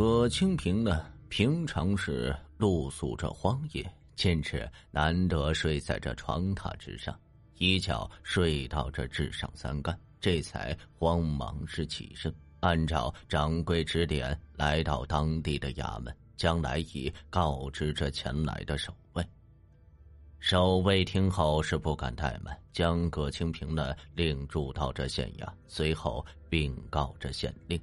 葛清平呢，平常是。露宿这荒野，坚持难得睡在这床榻之上，一觉睡到这至上三竿，这才慌忙是起身，按照掌柜指点来到当地的衙门，将来意告知这前来的守卫。守卫听后是不敢怠慢，将葛清平呢令住到这县衙，随后禀告这县令。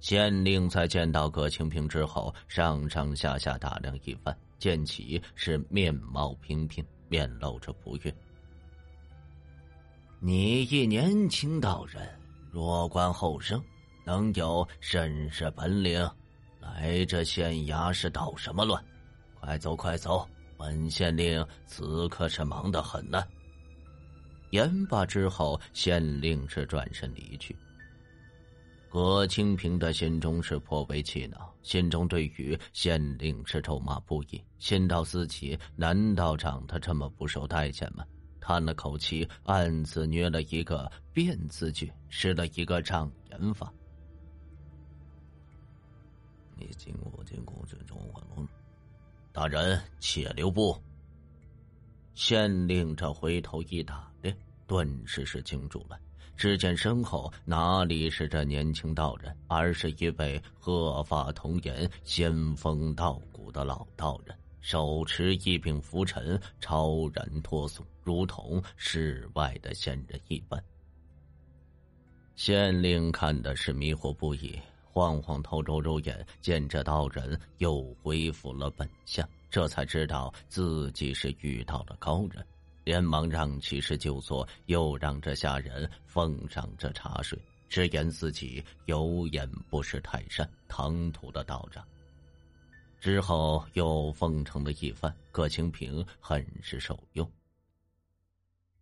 县令在见到葛清平之后，上上下下打量一番，见其是面貌平平，面露着不悦。你一年轻道人，弱冠后生，能有甚是本领？来这县衙是捣什么乱？快走快走！本县令此刻是忙得很呢。言罢之后，县令是转身离去。葛清平的心中是颇为气恼，心中对于县令是咒骂不已，心道自己难道长得这么不受待见吗？叹了口气，暗自捏了一个变字诀，施了一个障眼法。你进我进过这中华龙，大人且留步。县令这回头一打量，顿时是惊住了。只见身后哪里是这年轻道人，而是一位鹤发童颜、仙风道骨的老道人，手持一柄拂尘，超然脱俗，如同世外的仙人一般。县令看的是迷惑不已，晃晃头，揉揉眼，见这道人又恢复了本相，这才知道自己是遇到了高人。连忙让骑士就坐，又让这下人奉上这茶水，直言自己有眼不识泰山，唐突的道长。之后又奉承了一番，葛清平很是受用。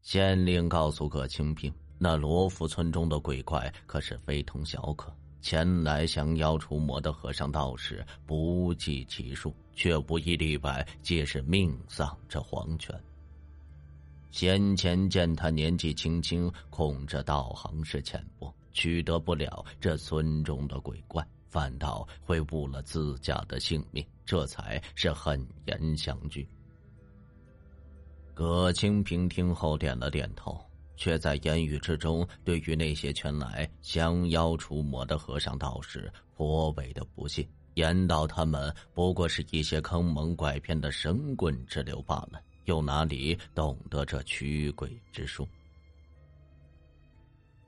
县令告诉葛清平，那罗浮村中的鬼怪可是非同小可，前来降妖除魔的和尚道士不计其数，却无一例外皆是命丧这黄泉。先前见他年纪轻轻，恐这道行是浅薄，取得不了这村中的鬼怪，反倒会误了自家的性命，这才是狠言相拒。葛清平听后点了点头，却在言语之中对于那些前来降妖除魔的和尚道士颇为的不屑，言道他们不过是一些坑蒙拐骗的神棍之流罢了。又哪里懂得这驱鬼之术？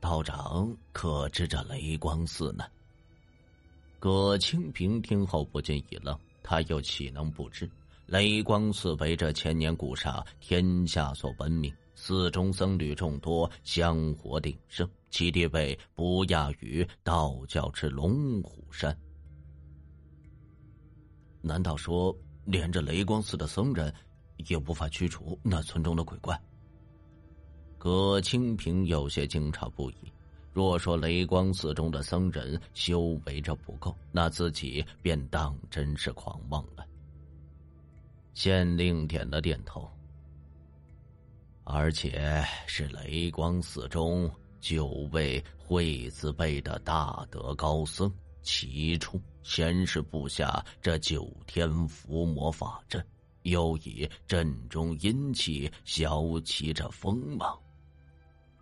道长可知这雷光寺呢？葛清平听后不禁一愣，他又岂能不知？雷光寺为这千年古刹，天下所闻名，寺中僧侣众多，香火鼎盛，其地位不亚于道教之龙虎山。难道说，连着雷光寺的僧人？也无法驱除那村中的鬼怪。葛清平有些惊诧不已。若说雷光寺中的僧人修为着不够，那自己便当真是狂妄了。县令点了点头。而且是雷光寺中九位会字辈的大德高僧齐出，先是布下这九天伏魔法阵。又以阵中阴气消其这锋芒。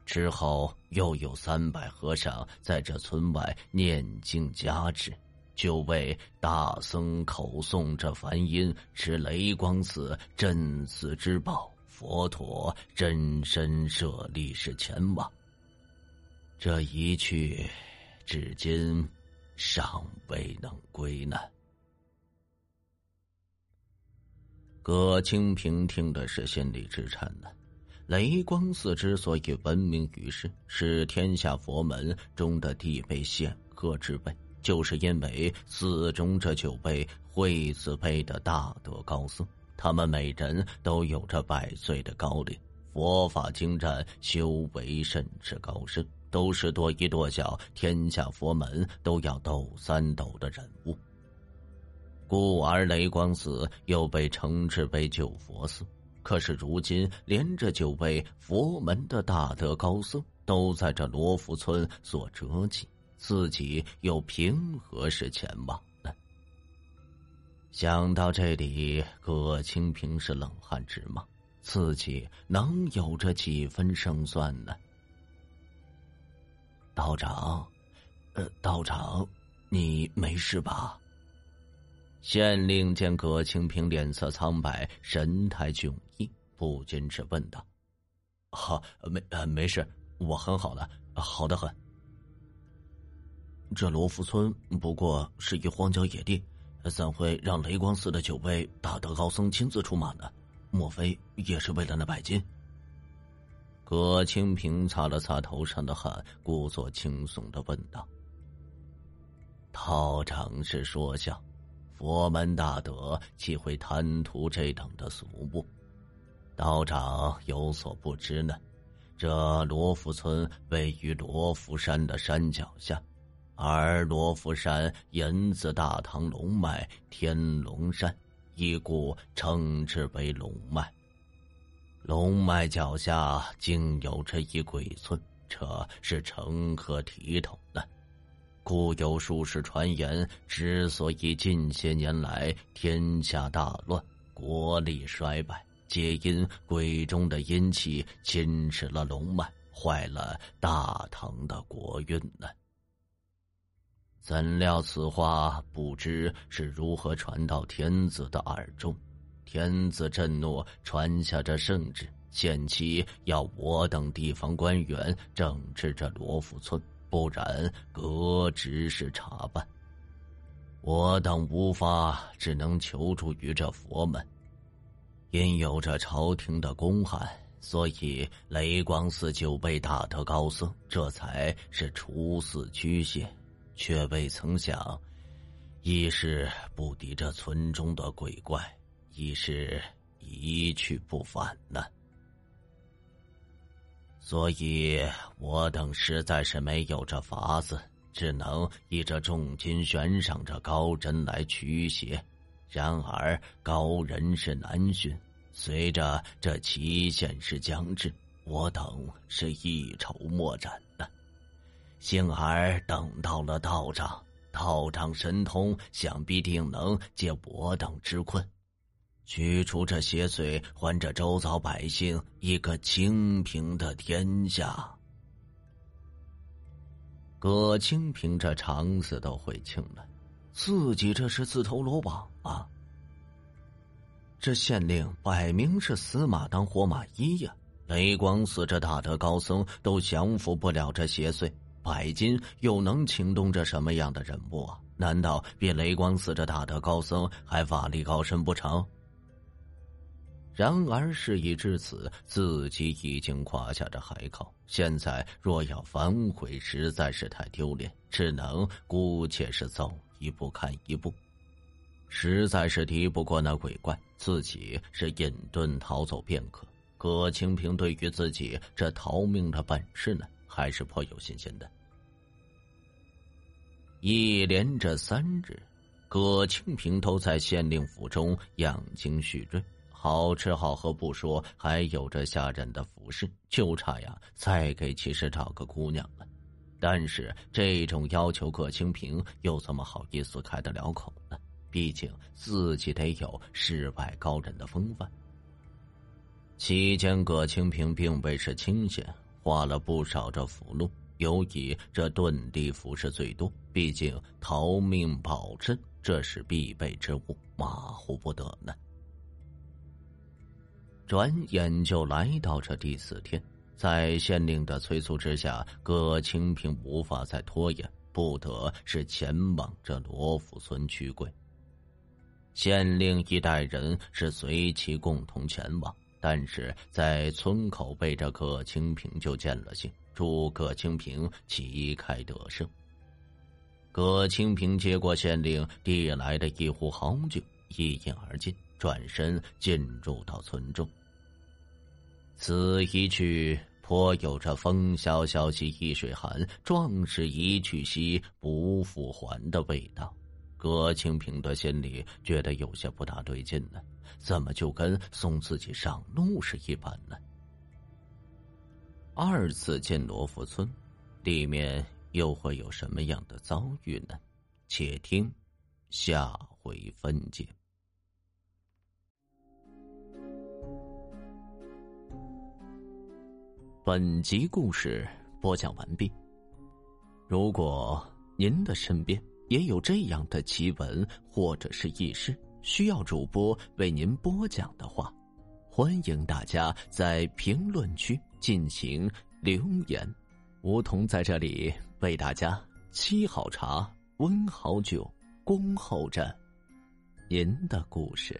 之后又有三百和尚在这村外念经加持，就为大僧口诵这梵音，持雷光寺镇寺之宝。佛陀真身舍利是前往，这一去，至今尚未能归呢。葛清平听的是心里直颤呢。雷光寺之所以闻名于世，是天下佛门中的地位显赫之辈，就是因为寺中这九位惠子辈的大德高僧，他们每人都有着百岁的高龄，佛法精湛，修为甚至高深，都是跺一跺脚，天下佛门都要抖三抖的人物。故而雷光寺又被称之为九佛寺。可是如今，连着九位佛门的大德高僧都在这罗浮村所折戟，自己又凭何是前往呢？想到这里，葛清平是冷汗直冒，自己能有着几分胜算呢？道长，呃，道长，你没事吧？县令见葛清平脸色苍白，神态迥异，不禁是问道：“好，没呃没事，我很好的，好的很。这罗浮村不过是一荒郊野地，怎会让雷光寺的九位大德高僧亲自出马呢？莫非也是为了那百金？”葛清平擦了擦头上的汗，故作轻松的问道：“道长是说笑。”佛门大德岂会贪图这等的俗物？道长有所不知呢。这罗浮村位于罗浮山的山脚下，而罗浮山源自大唐龙脉天龙山，一故称之为龙脉。龙脉脚下竟有着一鬼村，这是成何体统呢？故有数十传言，之所以近些年来天下大乱、国力衰败，皆因鬼中的阴气侵蚀了龙脉，坏了大唐的国运呢。怎料此话不知是如何传到天子的耳中，天子震怒，传下这圣旨，限期要我等地方官员整治这罗浮村。不然，革职是查办。我等无法，只能求助于这佛门。因有着朝廷的公函，所以雷光寺就被大德高僧这才是出寺驱邪，却未曾想，一是不敌这村中的鬼怪，一是一去不返呢。所以我等实在是没有这法子，只能以这重金悬赏这高人来驱邪。然而高人是难寻，随着这期限是将至，我等是一筹莫展的。幸而等到了道长，道长神通，想必定能解我等之困。驱除这邪祟，还这周遭百姓一个清平的天下。葛清平这肠子都悔青了，自己这是自投罗网啊！这县令摆明是死马当活马医呀！雷光寺这大德高僧都降服不了这邪祟，百金又能请动这什么样的人物啊？难道比雷光寺这大德高僧还法力高深不成？然而事已至此，自己已经夸下这海口，现在若要反悔，实在是太丢脸，只能姑且是走一步看一步。实在是敌不过那鬼怪，自己是隐遁逃走便可。葛清平对于自己这逃命的本事呢，还是颇有信心的。一连这三日，葛清平都在县令府中养精蓄锐。好吃好喝不说，还有着下人的服侍，就差呀再给骑士找个姑娘了。但是这种要求，葛清平又怎么好意思开得了口呢？毕竟自己得有世外高人的风范。期间，葛清平并未是清闲，花了不少这符箓，尤以这遁地符是最多。毕竟逃命保身，这是必备之物，马虎不得呢。转眼就来到这第四天，在县令的催促之下，葛清平无法再拖延，不得是前往这罗府村驱鬼。县令一带人是随其共同前往，但是在村口被这葛清平就见了信，祝葛清平旗开得胜。葛清平接过县令递来的一壶好酒，一饮而尽，转身进入到村中。此一去，颇有着“风萧萧兮易水寒，壮士一去兮不复还”的味道。葛清平的心里觉得有些不大对劲呢，怎么就跟送自己上路是一般呢？二次进罗浮村，里面又会有什么样的遭遇呢？且听下回分解。本集故事播讲完毕。如果您的身边也有这样的奇闻或者是轶事，需要主播为您播讲的话，欢迎大家在评论区进行留言。梧桐在这里为大家沏好茶、温好酒，恭候着您的故事。